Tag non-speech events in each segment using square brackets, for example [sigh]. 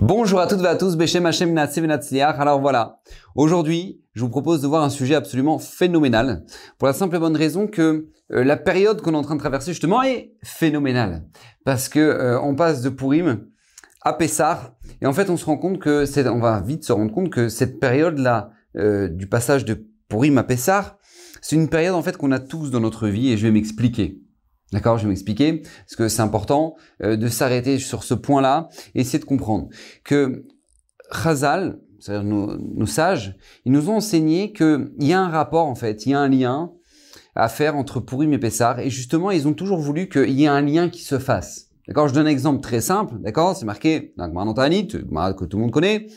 Bonjour à toutes et à tous, Beshem Hashem. Alors voilà, aujourd'hui, je vous propose de voir un sujet absolument phénoménal, pour la simple et bonne raison que euh, la période qu'on est en train de traverser justement est phénoménale, parce que euh, on passe de Purim à Pessah, et en fait on se rend compte que c'est, on va vite se rendre compte que cette période-là euh, du passage de Purim à Pessah, c'est une période en fait qu'on a tous dans notre vie, et je vais m'expliquer. D'accord, je vais m'expliquer, parce que c'est important euh, de s'arrêter sur ce point-là et essayer de comprendre que Chazal, c'est-à-dire nos, sages, ils nous ont enseigné qu'il y a un rapport en fait, il y a un lien à faire entre Purim et Pessar, et justement ils ont toujours voulu qu'il y ait un lien qui se fasse. D'accord, je donne un exemple très simple, d'accord, c'est marqué dans que tout le monde connaît,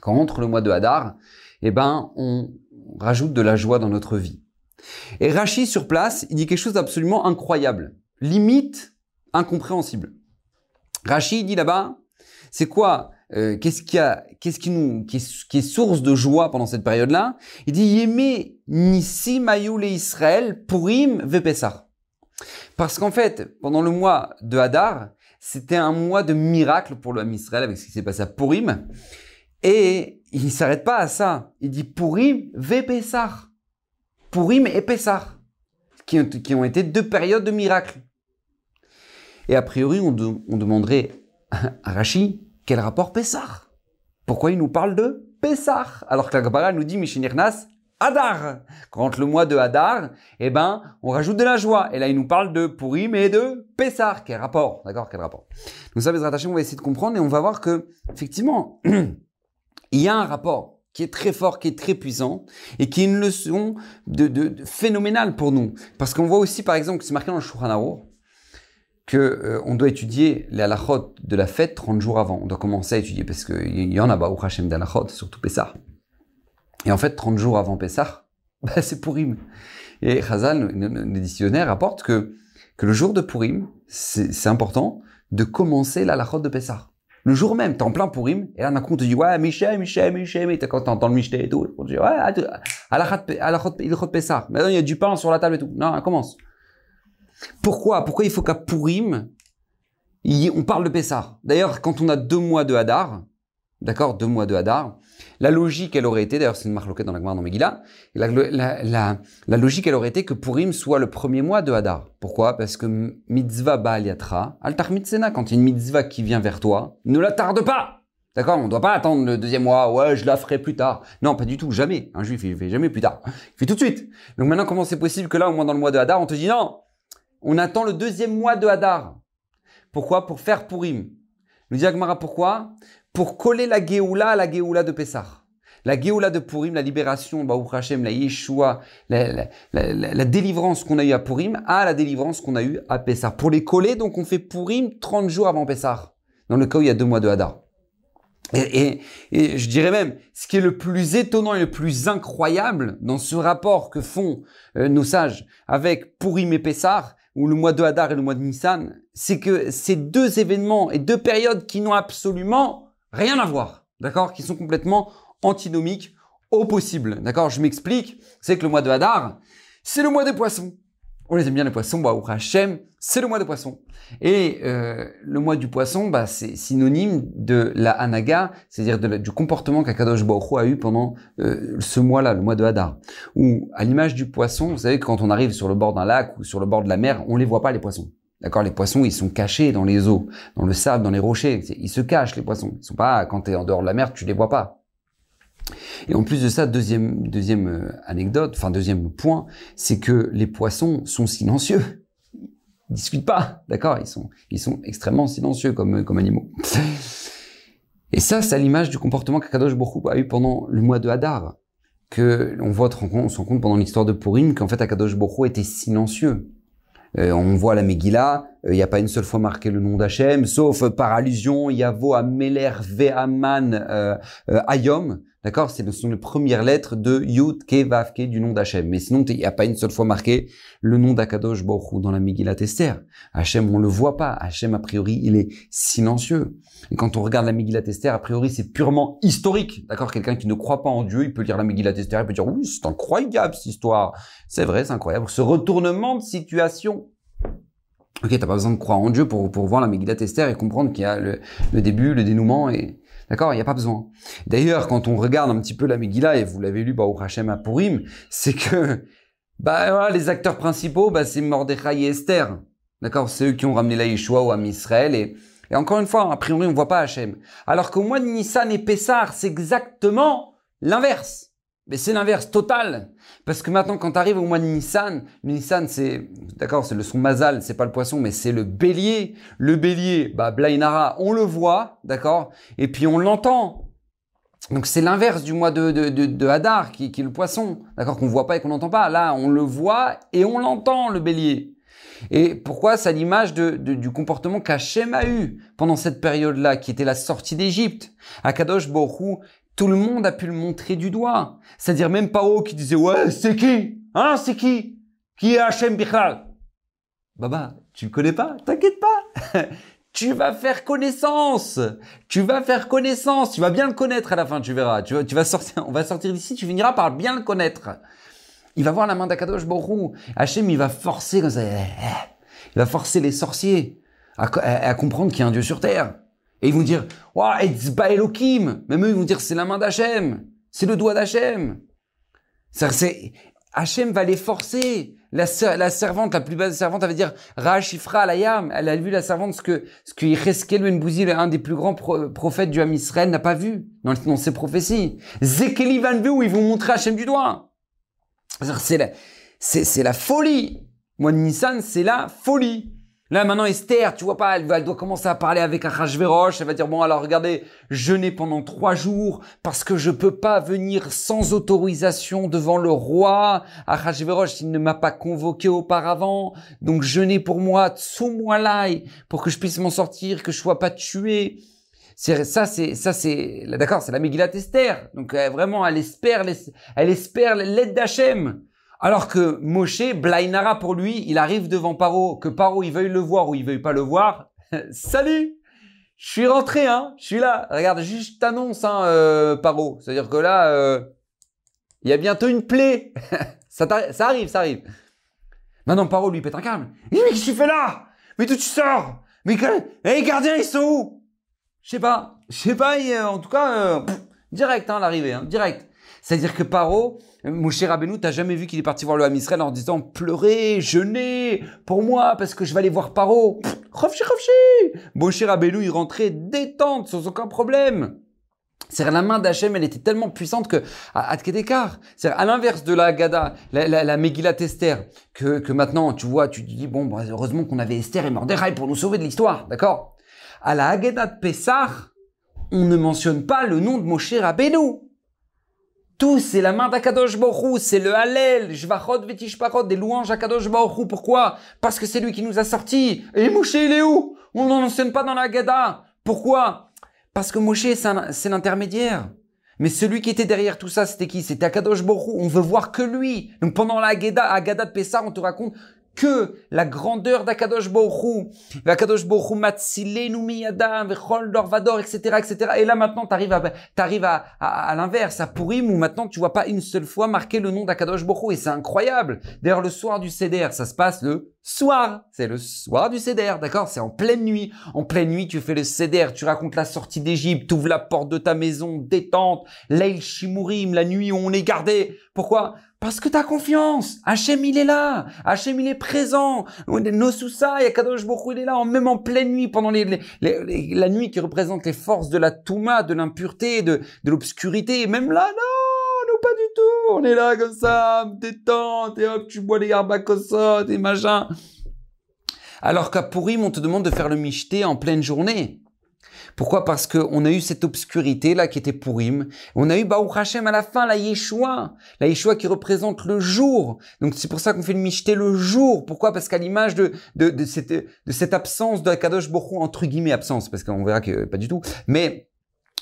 Quand entre le mois de Hadar, eh ben on rajoute de la joie dans notre vie. Et Rachid sur place, il dit quelque chose d'absolument incroyable, limite incompréhensible. Rachid dit là-bas, c'est quoi euh, Qu'est-ce qui est, source de joie pendant cette période-là? Il dit Yémé Nissi Mayoul et Israël Purim Vepesar. Parce qu'en fait, pendant le mois de Hadar, c'était un mois de miracle pour le Israël avec ce qui s'est passé à Purim. Et il ne s'arrête pas à ça. Il dit Purim Vepesar. Purim et Pessah, qui ont, été deux périodes de miracles. Et a priori, on, demanderait à Rashi quel rapport Pessah? Pourquoi il nous parle de Pessah? Alors que la Gemara nous dit Mishinirnas Hadar. Quand le mois de Hadar, eh ben, on rajoute de la joie. Et là, il nous parle de Purim et de Pessah. Quel rapport? D'accord Quel rapport? Donc ça, les rattachés, on va essayer de comprendre et on va voir que, effectivement, [clears throat] il y a un rapport qui est très fort, qui est très puissant, et qui est une leçon de, de, phénoménale pour nous. Parce qu'on voit aussi, par exemple, que c'est marqué dans le que euh, on doit étudier les halachot de la fête 30 jours avant. On doit commencer à étudier, parce qu'il y en a, bah, au Hashem d'halachot, surtout Pessah. Et en fait, 30 jours avant Pessah, [laughs] bah, c'est Purim. Et Chazal, l'éditionnaire, rapporte que, que le jour de Purim, c'est important de commencer la de Pessah. Le jour même, t'es en plein Purim, et là, d'un coup, on te dit, ouais, Michel, Michel, Michel, et quand t'entends le Michel et tout, on te dit, ouais, à la il Pessah. Maintenant, il y a du pain sur la table et tout. Non, on commence. Pourquoi? Pourquoi il faut qu'à Purim, on parle de Pessah? D'ailleurs, quand on a deux mois de Hadar, d'accord, deux mois de Hadar, la logique, elle aurait été, d'ailleurs c'est une marque dans la Gemara dans Megillah, la, la, logique, elle aurait été que Purim soit le premier mois de Hadar. Pourquoi? Parce que mitzvah Baal Yatra, mitzena, quand il y a une mitzvah qui vient vers toi, ne la tarde pas D'accord? On ne doit pas attendre le deuxième mois, ouais, je la ferai plus tard. Non, pas du tout, jamais. Un juif, il fait jamais plus tard. Il fait tout de suite. Donc maintenant, comment c'est possible que là, au moins dans le mois de Hadar, on te dit non, on attend le deuxième mois de Hadar. Pourquoi? Pour faire Purim. Nous dit pourquoi? Pour coller la Géoula à la Géoula de Pessah. La Géoula de Purim, la libération, Baruch Hashem, la Yeshua, la, la, délivrance qu'on a eue à Purim, à la délivrance qu'on a eue à Pessah. Pour les coller, donc on fait Purim 30 jours avant Pessah, dans le cas où il y a deux mois de Hadar. Et, et, je dirais même, ce qui est le plus étonnant et le plus incroyable dans ce rapport que font euh, nos sages avec Purim et Pessah, ou le mois de Hadar et le mois de Nissan, c'est que ces deux événements et deux périodes qui n'ont absolument rien à voir, d'accord Qui sont complètement antinomiques au possible, d'accord Je m'explique, c'est que le mois de Hadar, c'est le mois des poissons. On les aime bien les poissons, bah, Hachem, c'est le mois des poissons. Et euh, le mois du poisson, bah, c'est synonyme de la Hanaga, c'est-à-dire du comportement qu'Akadosh Baruch a eu pendant euh, ce mois-là, le mois de Hadar. Ou à l'image du poisson, vous savez, quand on arrive sur le bord d'un lac ou sur le bord de la mer, on les voit pas les poissons. D'accord, les poissons, ils sont cachés dans les eaux, dans le sable, dans les rochers. Ils se cachent les poissons. Ils sont pas quand tu es en dehors de la mer, tu les vois pas. Et en plus de ça, deuxième deuxième euh, anecdote, enfin deuxième point, c'est que les poissons sont silencieux. Ils discutent pas, d'accord Ils sont ils sont extrêmement silencieux comme comme animaux. Et ça, c'est l'image du comportement qu'Akadosh Baruch a eu pendant le mois de Hadar, que on voit, on se rend compte pendant l'histoire de Purim qu'en fait Akadosh Baruch était silencieux. Euh, on voit la Megillah, euh, il n'y a pas une seule fois marqué le nom d'Hachem, sauf par allusion, Yavo à Meler Ve'aman euh, Ayom, d'accord? Ce sont les premières lettres de Yud Ke Vav Ke du nom d'Hachem. Mais sinon, il n'y a pas une seule fois marqué le nom d'Akadosh Baruch dans la Megillah Esther. Hachem, on le voit pas. Hachem, a priori, il est silencieux. Et quand on regarde la Megillah Esther, a priori, c'est purement historique, d'accord? Quelqu'un qui ne croit pas en Dieu, il peut lire la Megillah Esther, il peut dire, oui, c'est incroyable cette histoire. C'est vrai, c'est incroyable. Ce retournement de situation Ok, t'as pas besoin de croire en Dieu pour, pour voir la Megillat Esther et comprendre qu'il y a le, le début, le dénouement et, D'accord Il n'y a pas besoin. D'ailleurs, quand on regarde un petit peu la Megillah, et vous l'avez lu, au Hachem à Purim, c'est que, [laughs] bah, voilà, les acteurs principaux, bah, c'est Mordechai et Esther. D'accord C'est eux qui ont ramené la Yeshua au Ham Israël et, et encore une fois, a priori, on voit pas Hachem. Alors qu'au mois de Nissan et Pessar, c'est exactement l'inverse. Mais c'est l'inverse total. Parce que maintenant, quand tu arrives au mois de Nissan, Nissan, c'est, d'accord, c'est le son Mazal, c'est pas le poisson, mais c'est le bélier. Le bélier, bah, Blainara, on le voit, d'accord, et puis on l'entend. Donc c'est l'inverse du mois de, de, de, Hadar, qui, qui, est le poisson, d'accord, qu'on voit pas et qu'on n'entend pas. Là, on le voit et on l'entend, le bélier. Et pourquoi? C'est l'image de, du comportement qu'Hachem a eu pendant cette période-là, qui était la sortie d'Égypte. Akadosh Borou tout le monde a pu le montrer du doigt. C'est-à-dire même Pao qui disait ouais c'est qui? Hein c'est qui? Qui est Hachem Bichal? Baba, tu le connais pas? T'inquiète pas [laughs] Tu vas faire connaissance Tu vas faire connaissance Tu vas bien le connaître à la fin, tu verras. Tu, tu vas sortir, on va sortir d'ici, tu finiras par bien le connaître. Il va voir la main d'Akadosh Borou. Hachem, il va forcer comme ça. Il va forcer les sorciers à comprendre qu'il y a un Dieu sur terre. Et ils vont dire, Wow, Etzba Elohim. Même eux, ils vont dire, c'est la main d'Hachem. C'est le doigt d'Hachem. Hachem va les forcer. La, servante, la plus basse servante, elle va dire, Rachifra Alayam. Elle a vu la servante, ce que, ce que Ben un des plus grands prophètes du Ham Israël, n'a pas vu dans, ses prophéties. Zekeli Van où ils vont montrer Hachem du doigt. C'est la, c'est la folie. Moi, Nissan, c'est la folie. Là, maintenant, Esther, tu vois pas, elle, doit commencer à parler avec Achashverosh. Elle va dire, bon, alors regardez, jeûner pendant trois jours parce que je peux pas venir sans autorisation devant le roi. Achashverosh, il ne m'a pas convoqué auparavant. Donc, jeûner pour moi, sous moi pour que je puisse m'en sortir, que je sois pas tué. C'est ça, c'est ça, c'est d'accord, c'est la Megillat Esther. Donc vraiment, elle espère, elle espère l'aide d'Hachem. Alors que Moshe, Blainara pour lui, il arrive devant Paro, que Paro il veuille le voir ou il veuille pas le voir. [laughs] Salut Je suis rentré, hein Je suis là. Regarde, juste t'annonce, hein, euh, Paro. C'est-à-dire que là, euh, il y a bientôt une plaie. [laughs] ça, arrive, ça arrive. Maintenant, Paro lui pète un câble. Mais qu'est-ce que tu fais là? Mais d'où tu sors? Mais les gardiens, ils sont où? Je sais pas. Je sais pas, en tout cas, euh, direct, hein, l'arrivée, hein, direct. C'est-à-dire que Paro, Moshe Rabbeinu, t'as jamais vu qu'il est parti voir le Ham en disant pleurez, jeûnez pour moi parce que je vais aller voir Paro. Rofchi, rofchi. Moshe Rabbeinu, il rentrait détente sans aucun problème. C'est la main d'Hachem, elle était tellement puissante que à, c'est à l'inverse de la Gada, la, la, la Megillat Esther, que, que maintenant tu vois, tu te dis bon, bah, heureusement qu'on avait Esther et Mordechai pour nous sauver de l'histoire, d'accord? À la Haggadah de Pessah, on ne mentionne pas le nom de Moshe Rabbeinu. C'est la main d'Akadosh Borou, c'est le Hallel, Jvachot Vetishpachot, des louanges Akadosh Borou. Pourquoi? Parce que c'est lui qui nous a sortis. Et Moshe, il est où? On n'en enseigne pas dans la Gada. Pourquoi? Parce que Moshe, c'est l'intermédiaire. Mais celui qui était derrière tout ça, c'était qui? C'était Akadosh Borou. On veut voir que lui. Donc pendant la Agada, Agada de Pessah, on te raconte que la grandeur d'Akadosh Borou, Akadosh Borou Matsilenu Miyadam, Vechol Dorvador, etc., etc. Et là, maintenant, t'arrives à, t'arrives à, à, l'inverse, à Purim, où maintenant, tu vois pas une seule fois marquer le nom d'Akadosh Borou, et c'est incroyable. D'ailleurs, le soir du Seder, ça se passe le soir. C'est le soir du Seder, d'accord? C'est en pleine nuit. En pleine nuit, tu fais le Seder, tu racontes la sortie d'Égypte, tu ouvres la porte de ta maison, détente, Leil Shimurim, la nuit où on est gardé. Pourquoi? Parce que t'as confiance. Hachem, il est là. Hachem, il est présent. Nosusa, et Kadosh Bokhu, il est là, même en pleine nuit, pendant les, la nuit qui représente les forces de la Touma, de l'impureté, de, l'obscurité. Même là, non, nous pas du tout. On est là comme ça, détente, et hop, tu bois les garbacosot et machin. Alors qu'à Purim, on te demande de faire le michté en pleine journée. Pourquoi? Parce qu'on a eu cette obscurité là qui était Purim. On a eu Baruch Hashem à la fin, la Yeshua. La Yeshua qui représente le jour. Donc c'est pour ça qu'on fait le Michté le jour. Pourquoi? Parce qu'à l'image de, cette, de absence de Kadosh Borou, entre guillemets absence, parce qu'on verra que pas du tout, mais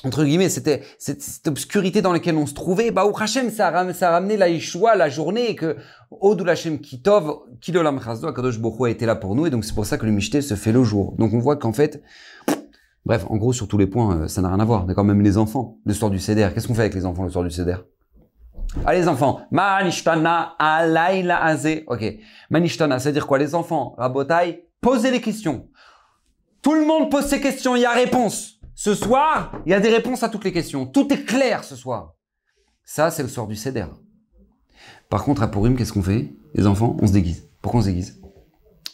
entre guillemets, c'était cette, obscurité dans laquelle on se trouvait. Bah, Hashem, ça a, ça a ramené la Yeshua, la journée, et que Odul Hashem Kitov, Kilolam Chazdo, Kadosh Borou a été là pour nous, et donc c'est pour ça que le Michté se fait le jour. Donc on voit qu'en fait, Bref, en gros, sur tous les points, euh, ça n'a rien à voir. D'accord Même les enfants, le soir du CDR. Qu'est-ce qu'on fait avec les enfants le soir du CDR Allez les enfants, manishtana alayla aze. Ok, manishtana, c'est-à-dire quoi Les enfants, rabotai, Posez les questions. Tout le monde pose ses questions, il y a réponse. Ce soir, il y a des réponses à toutes les questions. Tout est clair ce soir. Ça, c'est le soir du Seder. Par contre, à Purim, qu'est-ce qu'on fait? Les enfants, on se déguise. Pourquoi on se déguise?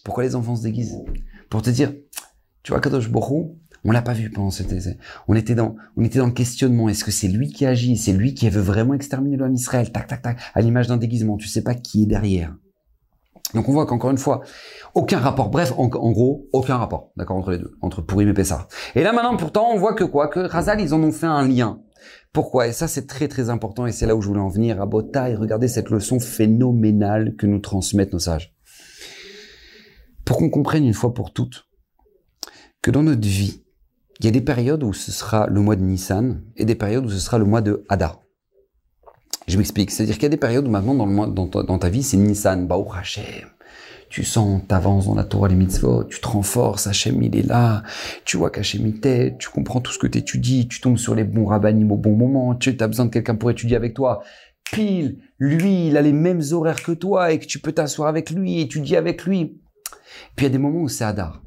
Pourquoi les enfants se déguisent? Pour te dire, tu vois, Kadosh Borou, on l'a pas vu pendant cet essai. On était dans, on était dans le questionnement. Est-ce que c'est lui qui agit? C'est lui qui veut vraiment exterminer l'homme Israël? Tac, tac, tac. À l'image d'un déguisement. Tu sais pas qui est derrière. Donc on voit qu'encore une fois, aucun rapport. Bref, en, gros, aucun rapport, d'accord, entre les deux, entre Pourim et Pessah. Et là maintenant, pourtant, on voit que quoi? Que Razal, ils en ont fait un lien. Pourquoi? Et ça, c'est très très important, et c'est là où je voulais en venir. À Botaï, regardez cette leçon phénoménale que nous transmettent nos sages. Pour qu'on comprenne une fois pour toutes que dans notre vie, il y a des périodes où ce sera le mois de Nissan et des périodes où ce sera le mois de Hadar. Je m'explique. C'est-à-dire qu'il y a des périodes où maintenant dans, le mois, dans, ta, vie, c'est Nissan, Baou Hashem. Tu sens, t'avances dans la Torah, les mitzvot, tu te renforces, Hachem il est là, tu vois qu'Hachem il t'aide, tu comprends tout ce que tu étudies, tu tombes sur les bons rabbinim au bon moment, tu as besoin de quelqu'un pour étudier avec toi. Pile, lui, il a les mêmes horaires que toi et que tu peux t'asseoir avec lui, étudier avec lui. Puis il y a des moments où c'est Hadar.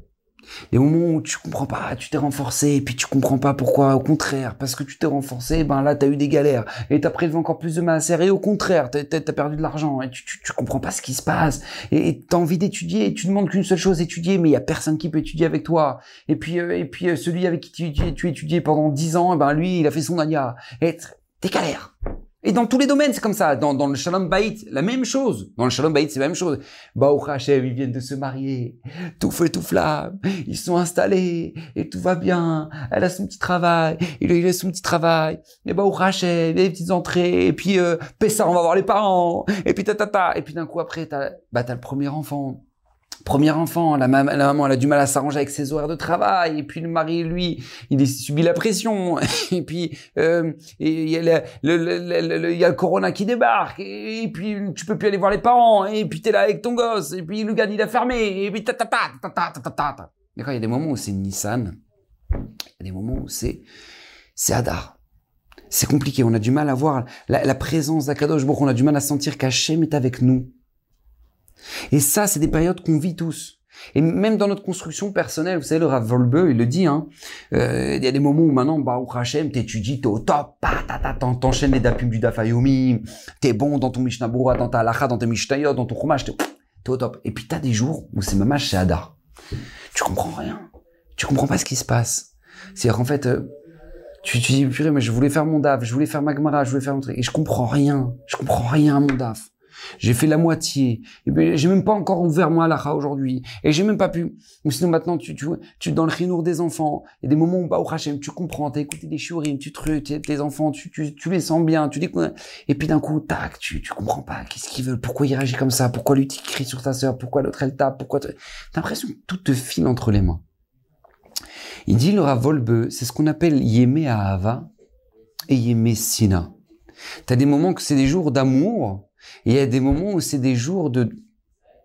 Des moments où tu comprends pas, tu t'es renforcé, et puis tu comprends pas pourquoi, au contraire, parce que tu t'es renforcé, ben là, t'as eu des galères, et t'as prélevé encore plus de masse, et au contraire, t'as as perdu de l'argent, et tu, tu, tu, comprends pas ce qui se passe, et t'as envie d'étudier, et tu demandes qu'une seule chose, étudier, mais il y a personne qui peut étudier avec toi. Et puis, euh, et puis euh, celui avec qui tu, tu étudiais pendant dix ans, ben lui, il a fait son ania. Et t'es galère. Et dans tous les domaines, c'est comme ça. Dans, dans le Shalom Baït, la même chose. Dans le Shalom Baït, c'est la même chose. Baou Hashem, ils viennent de se marier. Tout feu, tout flamme. Ils sont installés. Et tout va bien. Elle a son petit travail. Il a son petit travail. Et Baou Hashem, les petites entrées. Et puis, euh, Pessah, on va voir les parents. Et puis, ta, ta, ta. Et puis, d'un coup, après, t'as, bah, t'as le premier enfant. Premier enfant, la, maman, elle a du mal à s'arranger avec ses horaires de travail, et puis le mari, lui, il subit la pression, [laughs] et puis euh, il y, a le, corona qui débarque, et, puis tu peux plus aller voir les parents, et puis t'es là avec ton gosse, et puis le gars il a fermé, et puis ta ta ta ta ta ta ta ta. D'accord, il y a des moments où c'est Nissan, il y a des moments où c'est c'est Hadar. C'est compliqué, on a du mal à voir la, la présence d'Akadosh Baruch, on a du mal à sentir qu'Hachem est avec nous. Et ça, c'est des périodes qu'on vit tous. Et même dans notre construction personnelle, vous savez, le Rav Volbe, il le dit, hein, euh, il y a des moments où maintenant, bah, Hachem, t'étudies, t'es au top, t'enchaînes les dapim du Dafayomi, t'es bon dans ton Mishnah dans ta Halacha, dans tes Mishnayot, dans ton Chumash, t'es, au top. Et puis t'as des jours où c'est même chez Hadar. Tu comprends rien. Tu comprends pas ce qui se passe. C'est-à-dire qu'en fait, euh, tu, tu dis, purée, mais je voulais faire mon DAF, je voulais faire ma Gemara, je voulais faire mon truc, et je comprends rien. Je comprends rien à mon DAF. J'ai fait la moitié. Et ben, j'ai même pas encore ouvert mon halakha aujourd'hui. Et j'ai même pas pu. Ou sinon maintenant, tu, tu, tu, dans le chinour des enfants, il y a des moments où, bah, au Hachem, tu comprends, t'as écouté des shurim, tu trucs, tes enfants, tu, tu, tu les sens bien, tu dis, et puis d'un coup, tac, tu, tu comprends pas, qu'est-ce qu'ils veulent, pourquoi il réagit comme ça, pourquoi lui crie sur ta sœur, pourquoi l'autre elle tape, pourquoi t'as l'impression que tout te file entre les mains. Il dit, le Ravolbe, c'est ce qu'on appelle Yémé Ahava et Yémé Sina. T'as des moments que c'est des jours d'amour, et il y a des moments où c'est des jours de,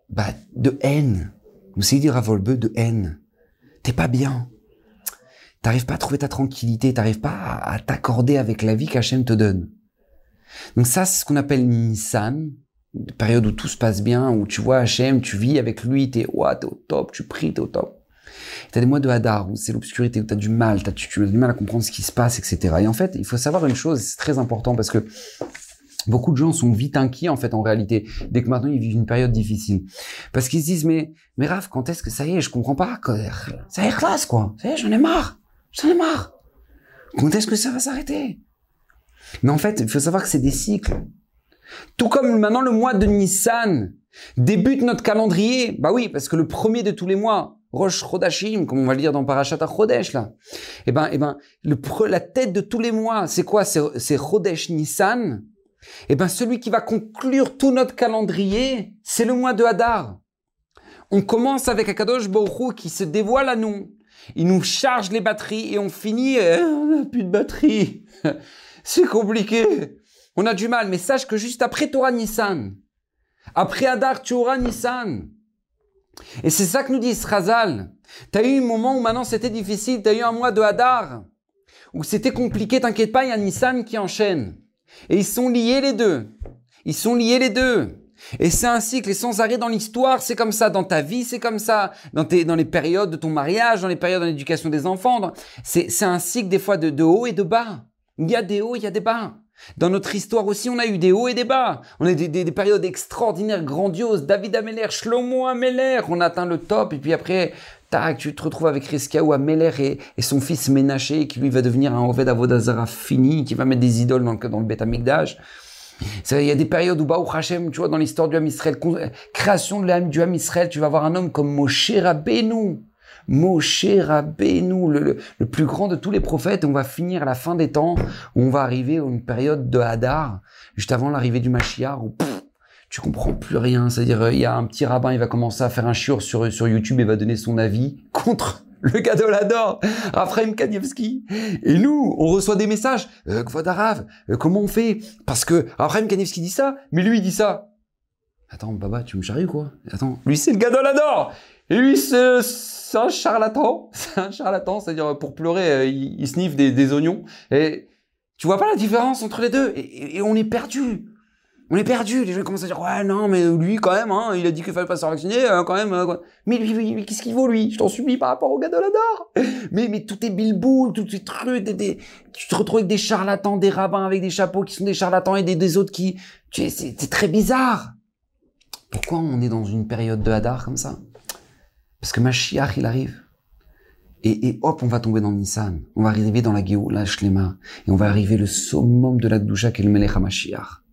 bah, de haine. Vous savez dire à Volbeu de haine. T'es pas bien. T'arrives pas à trouver ta tranquillité, t'arrives pas à, t'accorder avec la vie qu'Hachem te donne. Donc ça, c'est ce qu'on appelle Nissan, période où tout se passe bien, où tu vois Hachem, tu vis avec lui, t'es, ouais, t'es au top, tu pries, t'es au top. T'as des mois de Hadar où c'est l'obscurité, où t'as du mal, as, tu, tu as du mal à comprendre ce qui se passe, etc. Et en fait, il faut savoir une chose, c'est très important parce que Beaucoup de gens sont vite inquiets en fait en réalité dès que maintenant ils vivent une période difficile. Parce qu'ils se disent mais mais Raph quand est-ce que ça y est je comprends pas ça y est classe quoi. Ça y est j'en ai marre. J'en ai marre. Quand est-ce que ça va s'arrêter? Mais en fait il faut savoir que c'est des cycles. Tout comme maintenant le mois de Nissan débute notre calendrier. Bah oui parce que le premier de tous les mois Rosh Chodashim, comme on va le dire dans Parashat Chodesh, là. Eh ben, eh ben, la tête de tous les mois, c'est quoi? C'est Chodesh Nissan, eh bien, celui qui va conclure tout notre calendrier, c'est le mois de Hadar. On commence avec Akadosh Baruch qui se dévoile à nous. Il nous charge les batteries et on finit, euh, on n'a plus de batterie. [laughs] c'est compliqué. On a du mal, mais sache que juste après Torah Nissan, après Hadar, tu auras Nissan. Et c'est ça que nous dit Srazal. Tu as eu un moment où maintenant c'était difficile, tu as eu un mois de Hadar, où c'était compliqué, t'inquiète pas, il y a Nissan qui enchaîne. Et ils sont liés les deux. Ils sont liés les deux. Et c'est un cycle, et sans arrêt dans l'histoire, c'est comme ça, dans ta vie, c'est comme ça, dans, tes, les périodes de ton mariage, dans les périodes de l'éducation des enfants. C'est, c'est un cycle des fois de, haut et de bas. Il y a des hauts, il y a des bas. Dans notre histoire aussi, on a eu des hauts et des bas. On a des, des, périodes extraordinaires, grandioses. David Ameller, Shlomo Ameller, on atteint le top. Et puis après, tac, tu te retrouves avec ou Ameller et, et son fils Ménaché, qui lui va devenir un Oved Avodazara fini, qui va mettre des idoles dans le, dans le Beth. Il y a des périodes où, Baruch Hashem, tu vois, dans l'histoire du Ham Israël, création de l'âme du Ham Israël, tu vas voir un homme comme Moshe Rabbeinu. Moshe Rabbeinu, le, le, plus grand de tous les prophètes. On va finir à la fin des temps, où on va arriver à une période de Hadar, juste avant l'arrivée du Mashiach, où tu comprends plus rien. C'est-à-dire, il y a un petit rabbin, il va commencer à faire un shiur sur, sur YouTube et va donner son avis contre [laughs] le cadeau l'adore, Raphaël Kanievski. Et nous, on reçoit des messages, euh, Kvodarav, euh, comment on fait? Parce que Raphaël Kanievski dit ça, mais lui il dit ça. Attends, Baba, tu me charries ou quoi? Attends, lui c'est le cadeau l'adore Et lui c'est un charlatan, [laughs] c'est un charlatan, c'est-à-dire pour pleurer, euh, il, sniffe des, oignons. Et tu vois pas la différence entre les deux? Et on est perdu. On est perdu. Les gens commencent à dire ouais non mais lui quand même hein, il a dit qu'il fallait pas se vacciner hein, quand même. Euh, mais lui, lui, qu'est-ce qu'il vaut lui? Je t'en supplie par rapport au gars de la Mais mais tout est bilboul, tout est trucs. Des, tu te retrouves avec des charlatans, des rabbins avec des chapeaux qui sont des charlatans et des, des autres qui. C'est très bizarre. Pourquoi on est dans une période de hadar comme ça? Parce que Mashiach il arrive. Et, et, hop, on va tomber dans Nissan. On va arriver dans la Géoula Shlema. Et on va arriver le summum de la Gdusha qui est le Melech HaMashiach.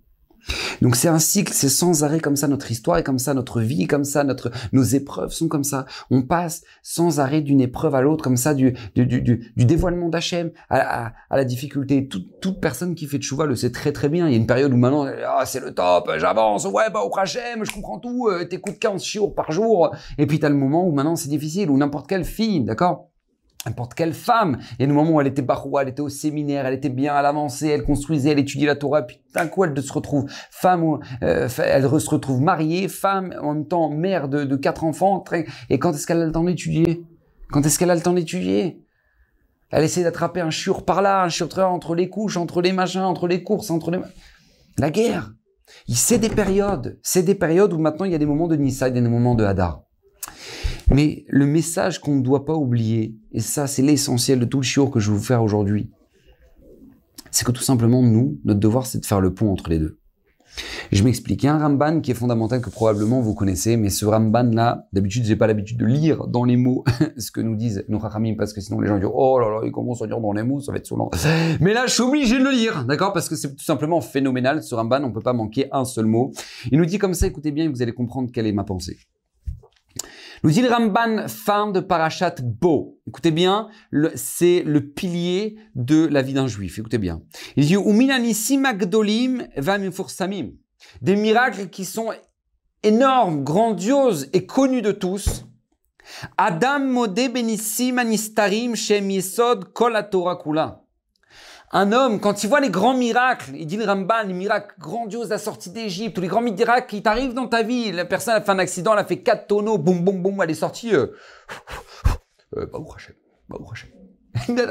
Donc c'est un cycle, c'est sans arrêt comme ça notre histoire est comme ça, notre vie est comme ça, notre nos épreuves sont comme ça. On passe sans arrêt d'une épreuve à l'autre comme ça, du du, du, du dévoilement d'Hachem à, à, à, la difficulté. Toute, toute personne qui fait de chouva le sait très très bien. Il y a une période où maintenant ah, c'est le top, j'avance, ouais bah au Hachem, je comprends tout, euh, t'écoutes 15 chiours par jour. Et puis t'as le moment où maintenant c'est difficile, où n'importe quelle fille, d'accord? N'importe quelle femme. Il y a des moments où elle était baroua, elle était au séminaire, elle était bien à l'avancée, elle construisait, elle étudiait la Torah, puis d'un coup elle se retrouve femme, euh, elle se retrouve mariée, femme, en même temps mère de, quatre enfants. Et quand est-ce qu'elle a le temps d'étudier? Quand est-ce qu'elle a le temps d'étudier? Elle essaie d'attraper un chur par là, un chur entre les couches, entre les machins, entre les courses, entre les... La guerre C'est des périodes, c'est des périodes où maintenant il y a des moments de Nissa et des moments de Hadar. Mais le message qu'on ne doit pas oublier, et ça c'est l'essentiel de tout le chiot que je vais vous faire aujourd'hui, c'est que tout simplement nous, notre devoir c'est de faire le pont entre les deux. Je m'explique. Il y a un Ramban qui est fondamental que probablement vous connaissez, mais ce Ramban là, d'habitude j'ai pas l'habitude de lire dans les mots [laughs] ce que nous disent nos Rachamim parce que sinon les gens disent oh là là ils commencent à dire dans les mots, ça va être saoulant. Mais là je suis obligé de le lire, d'accord? Parce que c'est tout simplement phénoménal. Ce Ramban, on peut pas manquer un seul mot. Il nous dit comme ça, écoutez bien, vous allez comprendre quelle est ma pensée. Nous Ramban, fin de Parashat Bo. Écoutez bien, c'est le pilier de la vie d'un juif. Écoutez bien. Il dit, Des miracles qui sont énormes, grandioses et connus de tous. Adam modé benissim anistarim shem yesod kol kula. Un homme, quand il voit les grands miracles, il dit le Ramban, les miracles grandioses la sortie d'Égypte, ou les grands miracles qui t'arrivent dans ta vie, la personne a fait un accident, elle a fait quatre tonneaux, boum, boum, boum, elle est sortie, euh, euh, bah, bah.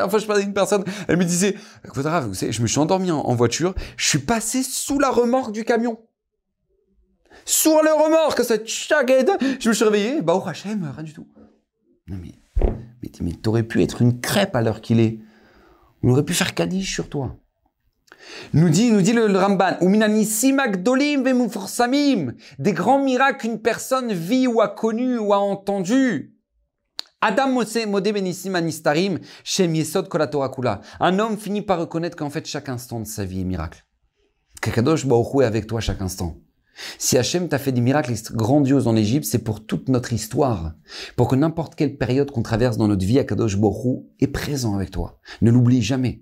Enfin, [laughs] je parlais d'une personne, elle me disait, vous savez, je me suis endormi en, voiture, je suis passé sous la remorque du camion. Sous le remorque, ça, je me suis réveillé, bah, Hachem, rien du tout. Mais, mais, mais t'aurais pu être une crêpe à l'heure qu'il est. On aurait pu faire Kaddish sur toi. Nous dit, nous dit le, Ramban, des grands miracles qu'une personne vit ou a connu ou a entendu. Adam Anistarim, Shem Yesod. Un homme finit par reconnaître qu'en fait chaque instant de sa vie est miracle. Kakadosh Baruch est avec toi chaque instant. Si Hachem t'a fait des miracles grandioses en Égypte, c'est pour toute notre histoire. Pour que n'importe quelle période qu'on traverse dans notre vie, Akadosh Borou est présent avec toi. Ne l'oublie jamais.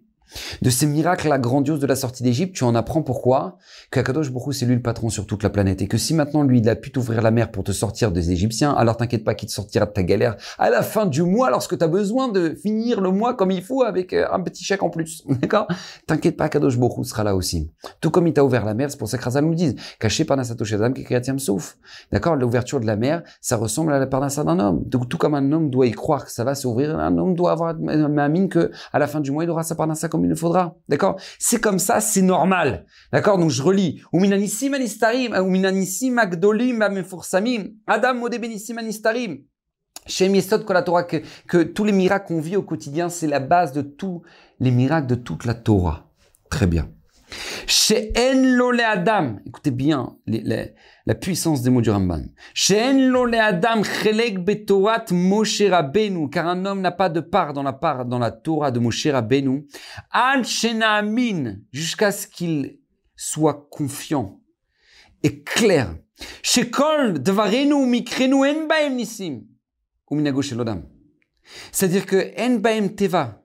De ces miracles-là grandioses de la sortie d'Égypte, tu en apprends pourquoi? qu'Akadosh Baruch c'est lui le patron sur toute la planète et que si maintenant lui il a pu t'ouvrir la mer pour te sortir des Égyptiens, alors t'inquiète pas qu'il te sortira de ta galère à la fin du mois lorsque tu as besoin de finir le mois comme il faut avec euh, un petit chèque en plus. [laughs] D'accord? T'inquiète pas, Akadosh Baruch sera là aussi. Tout comme il t'a ouvert la mer, c'est pour ça que Razal nous dit caché par Nasato Shazam qui souf. D'accord? L'ouverture de la mer, ça ressemble à la parnassa d'un homme. Donc tout comme un homme doit y croire que ça va s'ouvrir, un homme doit avoir ma mine que à la fin du mois il aura sa parnassa comme comme il le faudra. D'accord? C'est comme ça, c'est normal. D'accord? Donc je relis. Uminanissim anistarim, uminanissim agdolim amefursamim, Adam modebenissim anistarim. Chez Miesod Torah, que, que tous les miracles qu'on vit au quotidien, c'est la base de tous les miracles de toute la Torah. Très bien. Chez En Adam, écoutez bien la puissance des mots du Ramban. Chez En Adam chelek betorat Moshe Rabbeinu, car un homme n'a pas de part dans la Torah de Moshe Rabbeinu. An Amin, jusqu'à ce qu'il soit confiant et clair. Chez Kol Dvarenu Mikrenu En Baem Nisim, c'est-à-dire que En Baem Teva,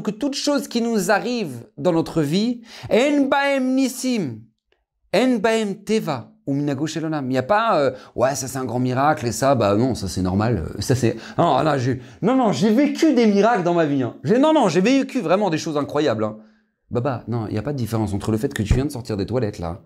que toute chose qui nous arrive dans notre vie, En Baem Nisim, En Teva, ou Minago Il n'y a pas, euh, ouais, ça c'est un grand miracle et ça, bah non, ça c'est normal. Euh, ça c'est, non, là, j'ai, non, non, j'ai vécu des miracles dans ma vie. Hein. Non, non, j'ai vécu vraiment des choses incroyables. Hein. Baba, non, il n'y a pas de différence entre le fait que tu viens de sortir des toilettes là,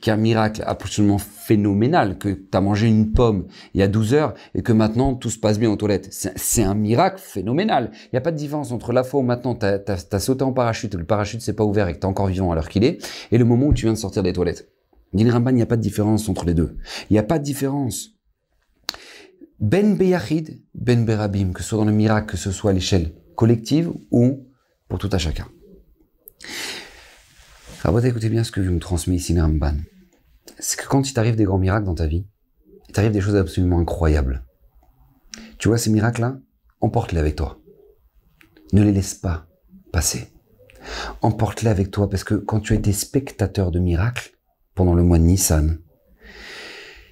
qui est un miracle absolument phénoménal, que tu as mangé une pomme il y a 12 heures et que maintenant tout se passe bien aux toilettes. C'est un miracle phénoménal. Il n'y a pas de différence entre la fois où maintenant tu as, sauté en parachute, le parachute s'est pas ouvert et que tu es encore vivant à l'heure qu'il est, et le moment où tu viens de sortir des toilettes. Din Ramban, il n'y a pas de différence entre les deux. Il n'y a pas de différence. Ben Beyachid, Ben Berabim, que ce soit dans le miracle, que ce soit à l'échelle collective ou pour tout à chacun. Alors, écoutez bien ce que je me transmets ici. C'est que quand il t'arrive des grands miracles dans ta vie, il t'arrive des choses absolument incroyables. Tu vois ces miracles-là? Emporte-les avec toi. Ne les laisse pas passer. Emporte-les avec toi parce que quand tu as été spectateur de miracles pendant le mois de Nissan,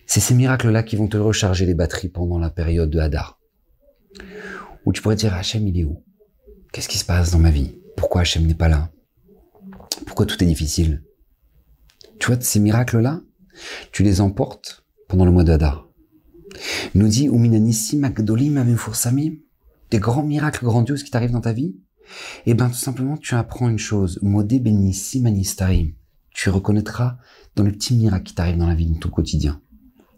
c'est ces miracles-là qui vont te recharger les batteries pendant la période de Hadar. Où tu pourrais dire, Hachem, il est où? Qu'est-ce qui se passe dans ma vie? Pourquoi Hachem n'est pas là? Pourquoi tout est difficile Tu vois, ces miracles-là, tu les emportes pendant le mois d'Adar. Nous dit Uminanissim Agdolim Samim, des grands miracles grandioses qui t'arrivent dans ta vie. Eh bien, tout simplement, tu apprends une chose. Modé Benissim Anistarim. Tu reconnaîtras dans les petits miracles qui t'arrivent dans la vie, dans ton quotidien.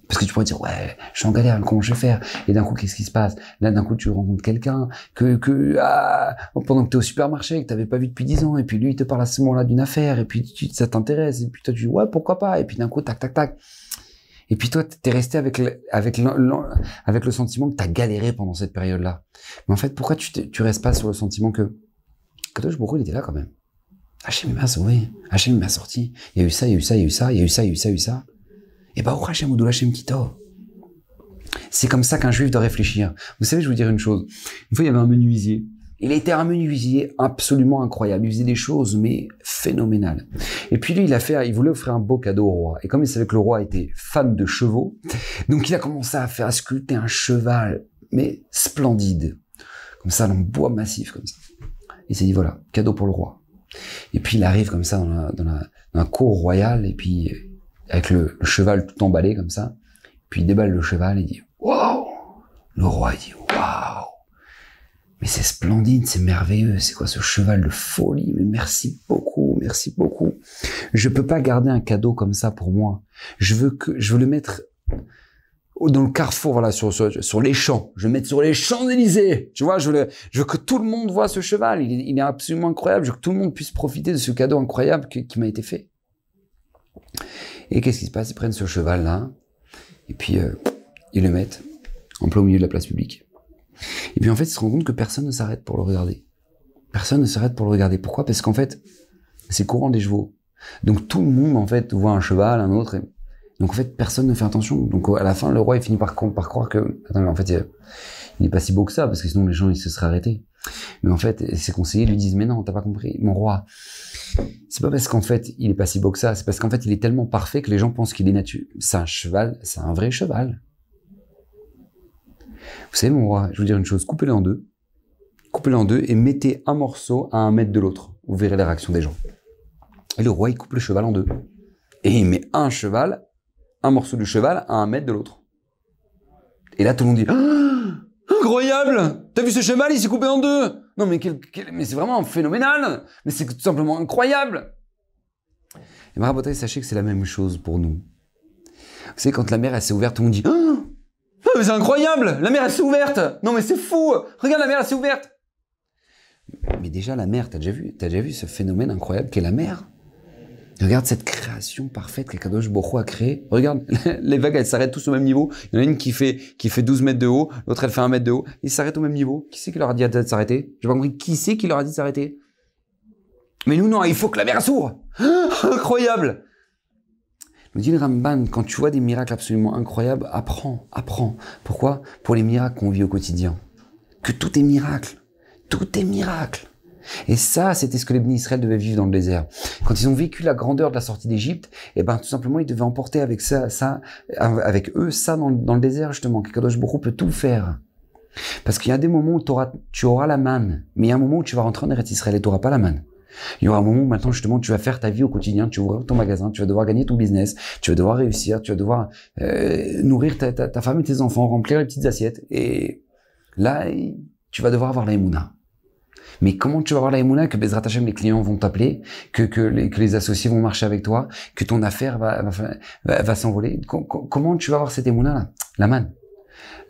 Parce que tu pourrais dire, ouais, je suis en galère, comment je vais faire? Et d'un coup, qu'est-ce qui se passe? Là, d'un coup, tu rencontres quelqu'un que, que ah, pendant que tu es au supermarché, que tu n'avais pas vu depuis dix ans, et puis lui, il te parle à ce moment-là d'une affaire, et puis ça t'intéresse, et puis toi, tu dis, ouais, pourquoi pas? Et puis d'un coup, tac, tac, tac. Et puis toi, tu es resté avec le, avec avec le sentiment que tu as galéré pendant cette période-là. Mais en fait, pourquoi tu, tu restes pas sur le sentiment que, que toi, il était là quand même? Hachem m'a sauvé, Hachem m'a sorti, il y a eu ça, il y a eu ça, il y a eu ça, il y a eu ça, il y a eu ça, il y a eu ça. Et bah, C'est comme ça qu'un juif doit réfléchir. Vous savez, je vais vous dire une chose. Une fois, il y avait un menuisier. Il était un menuisier absolument incroyable. Il faisait des choses, mais phénoménales. Et puis lui, il a fait, il voulait offrir un beau cadeau au roi. Et comme il savait que le roi était fan de chevaux, donc il a commencé à faire sculpter un cheval, mais splendide. Comme ça, en bois massif, comme ça. Il s'est dit, voilà, cadeau pour le roi. Et puis il arrive comme ça dans la, dans la, dans la cour royale, et puis avec le, cheval tout emballé comme ça. Puis il déballe le cheval et dit Waouh Le roi dit Waouh Mais c'est splendide, c'est merveilleux, c'est quoi ce cheval de folie Mais merci beaucoup, merci beaucoup. Je peux pas garder un cadeau comme ça pour moi. Je veux que je veux le mettre dans le carrefour, voilà, sur, sur, les champs. Je le mettre sur les Champs-Élysées. Tu vois, je veux, que tout le monde voit ce cheval. Il est, absolument incroyable. Je veux que tout le monde puisse profiter de ce cadeau incroyable qui m'a été fait. Et qu'est-ce qui se passe? Ils prennent ce cheval-là, et puis euh, ils le mettent en plein milieu de la place publique. Et puis en fait, ils se rendent compte que personne ne s'arrête pour le regarder. Personne ne s'arrête pour le regarder. Pourquoi? Parce qu'en fait, c'est courant des chevaux. Donc tout le monde en fait voit un cheval, un autre. Donc en fait, personne ne fait attention. Donc à la fin, le roi il finit par, par croire que, attends, mais en fait, il n'est pas si beau que ça, parce que sinon les gens ils se seraient arrêtés. Mais en fait, ses conseillers lui disent, mais non, t'as pas compris, mon roi, c'est pas parce qu'en fait, il est pas si beau que ça, c'est parce qu'en fait, il est tellement parfait que les gens pensent qu'il est naturel. C'est un cheval, c'est un vrai cheval. Vous savez, mon roi, je vais vous dire une chose, coupez-le en deux, coupez-le en deux et mettez un morceau à un mètre de l'autre. Vous verrez la réaction des gens. Et le roi, il coupe le cheval en deux. Et il met un cheval, un morceau du cheval à un mètre de l'autre. Et là, tout le monde dit, [gasps] ah, incroyable! T'as vu ce cheval, il s'est coupé en deux! Non, mais, c'est vraiment phénoménal. Mais c'est tout simplement incroyable. Et Marabotai, sachez que c'est la même chose pour nous. Vous savez, quand la mer elle s'est ouverte, on dit ah, ah, mais c'est incroyable La mer elle s'est ouverte Non, mais c'est fou Regarde, la mer elle s'est ouverte Mais déjà, la mer, t'as déjà t'as déjà vu ce phénomène incroyable qu'est la mer? Regarde cette création parfaite que Kadosh Boko a créée. Regarde, [laughs] les vagues, elles s'arrêtent tous au même niveau. Il y en a une qui fait, qui fait 12 mètres de haut, l'autre elle fait 1 mètre de haut. Ils s'arrêtent au même niveau. Qui c'est qui leur a dit de s'arrêter? J'ai pas compris. Qui c'est qui leur a dit de s'arrêter? Mais nous, non, il faut que la mer s'ouvre. [laughs] Incroyable nous dit le Ramban, quand tu vois des miracles absolument incroyables, apprends, apprends. Pourquoi? Pour les miracles qu'on vit au quotidien. Que tout est miracle. Tout est miracle. Et ça, c'était ce que les bénis Israël devaient vivre dans le désert. Quand ils ont vécu la grandeur de la sortie d'Égypte, eh ben, tout simplement, ils devaient emporter avec ça, ça, avec eux, ça dans, le désert, justement. Kadosh Baruch peut tout faire. Parce qu'il y a des moments où tu auras la manne, mais il y a un moment où tu vas rentrer en Eretz Israël et tu n'auras pas la manne. Il y aura un moment où maintenant justement tu vas faire ta vie au quotidien, tu vas ouvrir ton magasin, tu vas devoir gagner ton business, tu vas devoir réussir, tu vas devoir euh, nourrir ta, ta, femme et tes enfants, remplir les petites assiettes. Et là, tu vas devoir avoir la émouna. Mais comment tu vas avoir la émouna que Bezrat Hashem, les clients vont t'appeler, que, que, les, que les associés vont marcher avec toi, que ton affaire va, va, va, s'envoler? Comment tu vas avoir cette émouna là La manne.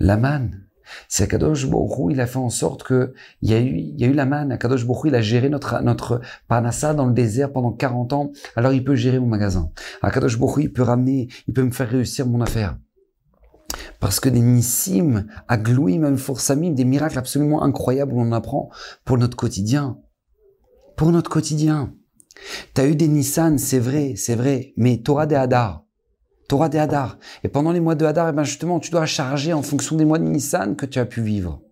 La manne. C'est Akadosh Borou, il a fait en sorte que il y a eu, il y a eu la manne. Akadosh Borou, il a géré notre notre parnassa dans le désert pendant 40 ans. Alors il peut gérer mon magasin. Akadosh Borou, il peut ramener, il peut me faire réussir mon affaire. Parce que des nissim, aglouim, même forsamim, des miracles absolument incroyables où on apprend pour notre quotidien. Pour notre quotidien. T'as eu des Nissan, c'est vrai, c'est vrai, mais Torah des Hadar. Torah des Hadar. Et pendant les mois de Hadar, eh ben justement, tu dois charger en fonction des mois de Nissan que tu as pu vivre.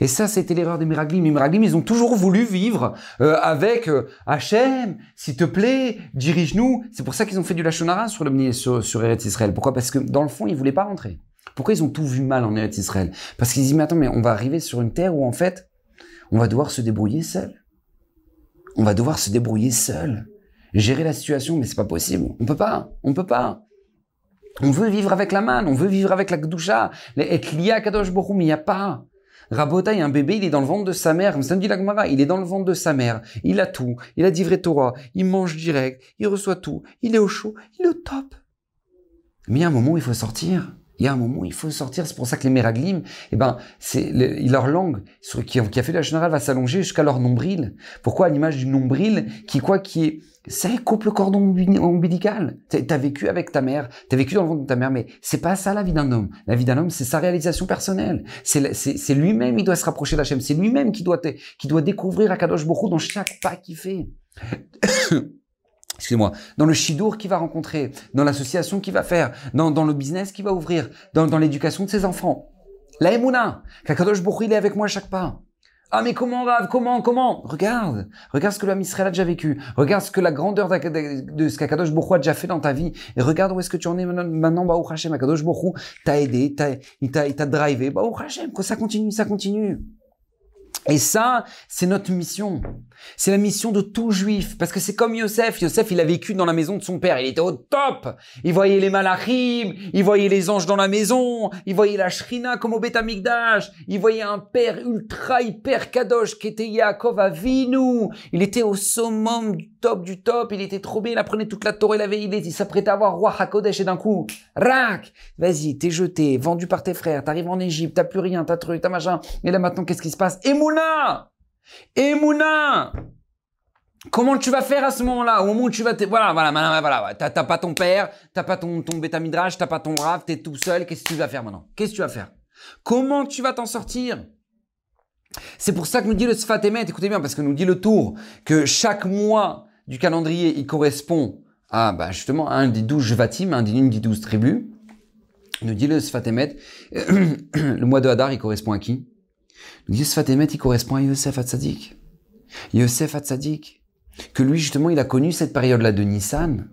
Et ça, c'était l'erreur des Miraglim. Les Miraglim, ils ont toujours voulu vivre euh, avec euh, Hachem, s'il te plaît, dirige-nous. C'est pour ça qu'ils ont fait du Lachonara sur, le, sur, sur Eretz Israël. Pourquoi? Parce que dans le fond, ils voulaient pas rentrer. Pourquoi ils ont tout vu mal en Eretz Israël Parce qu'ils disent, mais attends, mais on va arriver sur une terre où en fait, on va devoir se débrouiller seul. On va devoir se débrouiller seul. Gérer la situation, mais c'est pas possible. On peut pas. On peut pas. On veut vivre avec la manne, on veut vivre avec la gdoucha, être lié à Kadosh Borum, il n'y a pas. Rabota, il y a un bébé, il est dans le ventre de sa mère, comme ça dit la Gemara, il est dans le ventre de sa mère, il a tout, il a vrai Torah, il mange direct, il reçoit tout, il est au chaud, il est au top. Mais il y a un moment il faut sortir. Il y a un moment il faut sortir. C'est pour ça que les Meraglim, eh ben, c'est leur langue qui, a fait la générale va s'allonger jusqu'à leur nombril. Pourquoi? À l'image du nombril qui quoi qui est ça coupe le cordon ombilical. T'as vécu avec ta mère, t'as vécu dans le ventre de ta mère, mais c'est pas ça la vie d'un homme. La vie d'un homme, c'est sa réalisation personnelle. C'est lui-même, il doit se rapprocher d'Hachem. C'est lui-même qui doit, qui doit découvrir Akadosh Bokhu dans chaque pas qu'il fait. [coughs] excusez-moi, dans le chidour qu'il va rencontrer, dans l'association qu'il va faire, dans, le business qu'il va ouvrir, dans, l'éducation de ses enfants. La Emouna, qu'Akadosh Bokhu, il est avec moi à chaque pas. Ah mais comment va Comment Comment? Regarde, regarde ce que l'homme Israël a déjà vécu. Regarde ce que la grandeur de ce qu'Akadosh Bokhu a déjà fait dans ta vie. Et regarde où est-ce que tu en es maintenant. Bah, Hashem, Akadosh Bokhu t'a aidé, il t'a, il t'a drivé. Bah, Hashem, ça continue, ça continue. Et ça, c'est notre mission. C'est la mission de tout juif. Parce que c'est comme Yosef. Yosef, il a vécu dans la maison de son père. Il était au top. Il voyait les malachim. Il voyait les anges dans la maison. Il voyait la shrina comme au Beth Il voyait un père ultra hyper kadosh qui était Yaakov Avinu. Il était au summum du top du top. Il était trop bien. Il apprenait toute la Torah. Il avait, il, s'apprêtait à voir roi Hakodesh et d'un coup, rac! Vas-y, t'es jeté, vendu par tes frères. T'arrives en Égypte. T'as plus rien. T'as truc, t'as machin. Et là maintenant, qu'est-ce qui se passe? Emouna! Emouna Comment tu vas faire à ce moment-là? Au moment tu vas... Voilà, voilà, voilà, voilà. T'as pas ton père, t'as pas ton, ton bêta-midrash, t'as pas ton rave, t'es tout seul. Qu'est-ce que tu vas faire maintenant? Qu'est-ce que tu vas faire? Comment tu vas t'en sortir? C'est pour ça que nous dit le Sfatemet, écoutez bien, parce que nous dit le tour, que chaque mois du calendrier, il correspond à, bah, justement, un des douze Jvatim, un des, douze tribus. Nous dit le Sfatemet, [clears throat] le mois de Hadar, il correspond à qui? Yosef Emet, il correspond à Yosef Hatzadik. Yosef Hatzadik. Que lui, justement, il a connu cette période-là de Nissan,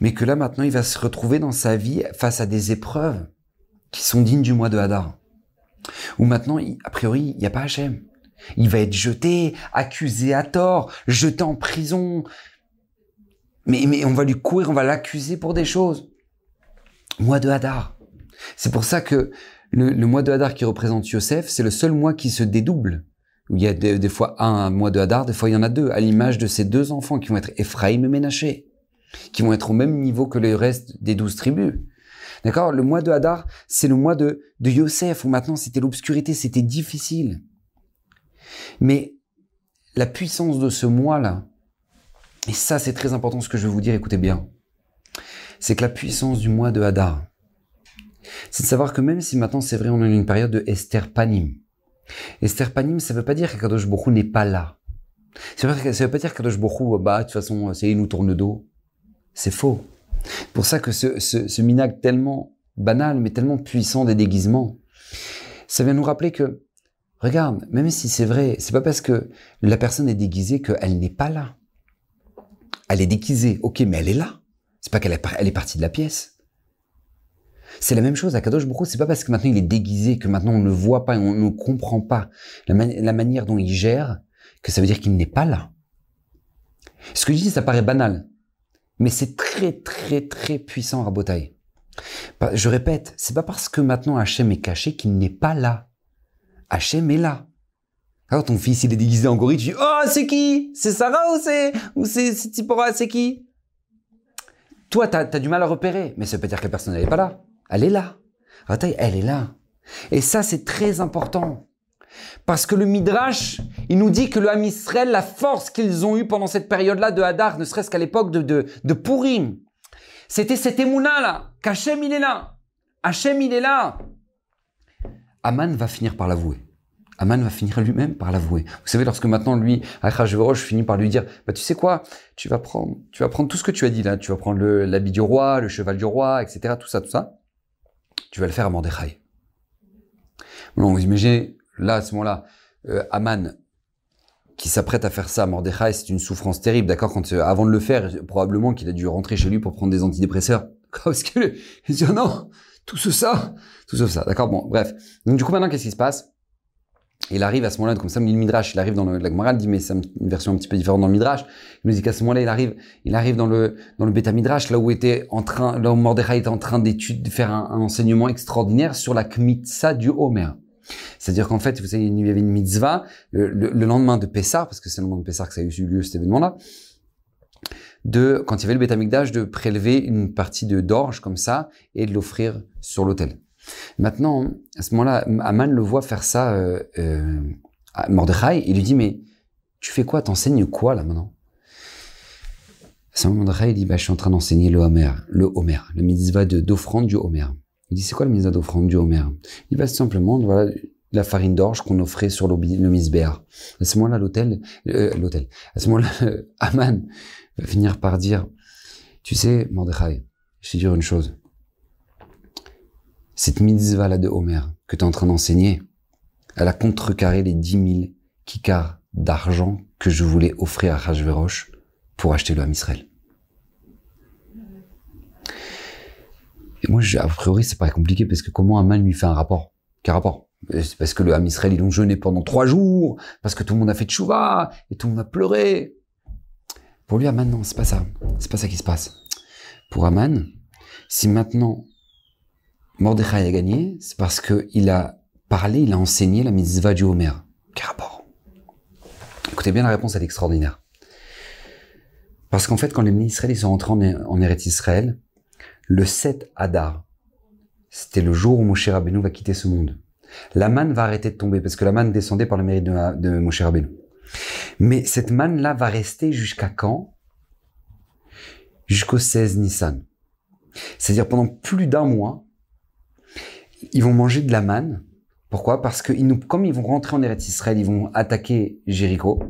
mais que là, maintenant, il va se retrouver dans sa vie face à des épreuves qui sont dignes du mois de Hadar. Où maintenant, a priori, il n'y a pas Hachem. Il va être jeté, accusé à tort, jeté en prison. Mais, mais on va lui courir, on va l'accuser pour des choses. Mois de Hadar. C'est pour ça que le, mois de Hadar qui représente Yosef, c'est le seul mois qui se dédouble. il y a des, fois un mois de Hadar, des fois il y en a deux, à l'image de ces deux enfants qui vont être Ephraim et Ménaché, qui vont être au même niveau que le reste des douze tribus. D'accord? Le mois de Hadar, c'est le mois de, de Yosef, où maintenant c'était l'obscurité, c'était difficile. Mais la puissance de ce mois-là, et ça c'est très important ce que je vais vous dire, écoutez bien, c'est que la puissance du mois de Hadar, c'est de savoir que même si maintenant c'est vrai, on est dans une période de Esther Panim. Esther Panim, ça veut pas dire que Kadosh Bokhu n'est pas là. Ça veut, veut pas dire que Kadosh Bokhu, bah, de toute façon, c'est il nous tourne le dos. C'est faux. Pour ça que ce, ce, ce minag tellement banal, mais tellement puissant des déguisements, ça vient nous rappeler que, regarde, même si c'est vrai, c'est pas parce que la personne est déguisée qu'elle n'est pas là. Elle est déguisée, ok, mais elle est là. C'est pas qu'elle est, elle est partie de la pièce. C'est la même chose à Kadosh Baruch c'est pas parce que maintenant il est déguisé, que maintenant on ne voit pas et on ne comprend pas la, manière dont il gère, que ça veut dire qu'il n'est pas là. Ce que je dis, ça paraît banal, mais c'est très très très puissant à Botaï. Bah, je répète, c'est pas parce que maintenant Hachem est caché qu'il n'est pas là. Hachem est là. Alors ton fils il est déguisé en gorille, tu dis oh c'est qui? C'est Sarah ou c'est ou c'est Tipora C'est qui? Toi t'as as du mal à repérer, mais ça veut pas dire que la personne n'est pas là. Elle est là. Elle est là. Et ça c'est très important. Parce que le Midrash, il nous dit que le Ham Israël, la force qu'ils ont eue pendant cette période-là de Hadar, ne serait-ce qu'à l'époque de, de, Purim, c'était cet émouna là, qu'Hachem il est là. Hachem il est là. Aman va finir par l'avouer. Aman va finir lui-même par l'avouer. Vous savez, lorsque maintenant lui, Achashverosh finit par lui dire, bah tu sais quoi, tu vas prendre, tu vas prendre tout ce que tu as dit là, tu vas prendre l'habit du roi, le cheval du roi, etc., tout ça, tout ça. Tu vas le faire à Mordechai. Bon, vous imaginez, là, à ce moment-là, euh, Aman, qui s'apprête à faire ça à Mordechai, c'est une souffrance terrible, d'accord Quand euh, avant de le faire, probablement qu'il a dû rentrer chez lui pour prendre des antidépresseurs, [laughs] parce que il dit oh non, tout ce ça, tout ce ça, d'accord Bon, bref. Donc du coup maintenant, qu'est-ce qui se passe? Il arrive à ce moment-là, comme ça, le Midrash, il arrive dans le, la Gemara, dit, mais c'est une version un petit peu différente dans le Midrash. Il nous dit qu'à ce moment-là, il arrive, il arrive dans le, dans le Beta Midrash, là où était en train, là où Mordechai était en train d'étudier, de faire un, un, enseignement extraordinaire sur la Kmitsa du Homer. C'est-à-dire qu'en fait, vous savez, il y avait une mitzvah le, le, lendemain de Pessah, parce que c'est le lendemain de Pessah que ça a eu lieu cet événement-là, de quand il y avait le Betamikdash, de prélever une partie de d'orge comme ça et de l'offrir sur l'autel. Maintenant, à ce moment-là, Aman le voit faire ça euh, euh, à Mordechai, il lui dit mais tu fais quoi? T'enseignes quoi là maintenant? À ce moment, Mordechai dit bah je suis en train d'enseigner le Homer, le Homer, le mitzvah d'offrande du Homer. Il dit, c'est quoi la mise d'offrande du Homer? Il va simplement, voilà, la farine d'orge qu'on offrait sur le, le À ce moment-là, l'hôtel, euh, l'hôtel. À ce moment-là, [laughs] Aman va finir par dire, tu sais, Mordechai, je te dire une chose. Cette mitzvah là de Homer que tu es en train d'enseigner, elle a contrecarré les dix mille kikars d'argent que je voulais offrir à Hashverosh pour acheter le Ham Israël. Et moi, a priori, c'est pas compliqué parce que comment Aman lui fait un rapport? Quel rapport? C'est parce que le Ham Israël, ils ont jeûné pendant trois jours, parce que tout le monde a fait tchouva, et tout le monde a pleuré. Pour lui, Aman, non, c'est pas ça. C'est pas ça qui se passe. Pour Aman, si maintenant Mordechai a gagné, c'est parce qu'il a parlé, il a enseigné la mitzvah du Homer. Quel rapport? Écoutez bien, la réponse, elle est extraordinaire. Parce qu'en fait, quand les Israéliens sont rentrés en, en Eretz Israël, le 7 Adar, c'était le jour où Moshe Rabbeinu va quitter ce monde. La manne va arrêter de tomber parce que la manne descendait par le mérite de, de Moshe Rabbeinu. Mais cette manne-là va rester jusqu'à quand? Jusqu'au 16 Nissan. C'est-à-dire pendant plus d'un mois, ils vont manger de la manne. Pourquoi? Parce que comme ils vont rentrer en Eretz Israël, ils vont attaquer Jéricho.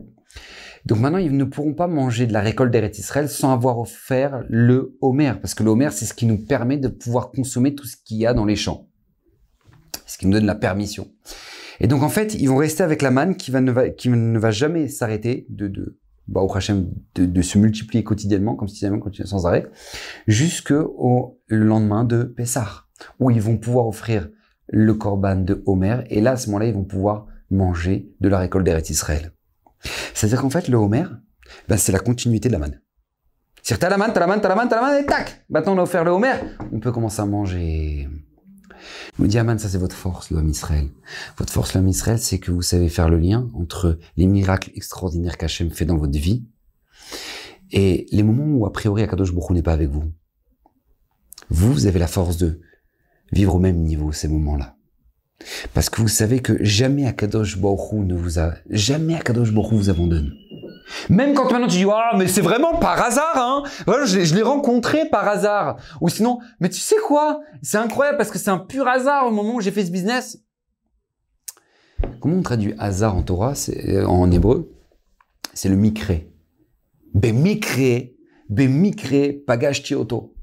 Donc maintenant, ils ne pourront pas manger de la récolte d'Eretz Israël sans avoir offert le homer, parce que le homer, c'est ce qui nous permet de pouvoir consommer tout ce qu'il y a dans les champs. Ce qui nous donne la permission. Et donc en fait, ils vont rester avec la manne qui, ne, va, jamais s'arrêter de, se multiplier quotidiennement, comme si continuait sans arrêt, jusqu'au lendemain de Pessah, où ils vont pouvoir offrir le korban de Homer, et là, à ce moment-là, ils vont pouvoir manger de la récolte d'Eretz Israël. C'est-à-dire qu'en fait, le Homer, ben, c'est la continuité de la manne. C'est-à-dire, t'as la manne, t'as la manne, t'as la manne, t'as la manne, et tac Maintenant, on a offert le Homer, on peut commencer à manger. Je vous dis, Aman, ça c'est votre force, l'homme Israël. Votre force, l'homme Israël, c'est que vous savez faire le lien entre les miracles extraordinaires qu'Hachem fait dans votre vie et les moments où, a priori, Akadosh Baruch n'est pas avec vous. Vous, vous avez la force de vivre au même niveau ces moments-là. Parce que vous savez que jamais Akadosh Baruch Hu ne vous a, jamais Akadosh Baruch vous abandonne. Même quand maintenant tu dis, ah, mais c'est vraiment par hasard, hein. Voilà, je, l'ai- rencontré par hasard. Ou sinon, mais tu sais quoi? C'est incroyable parce que c'est un pur hasard au moment où j'ai fait ce business. Comment on traduit hasard en Torah, euh, en hébreu? C'est le mikré. Bemikré, bemikré, pagashti auto.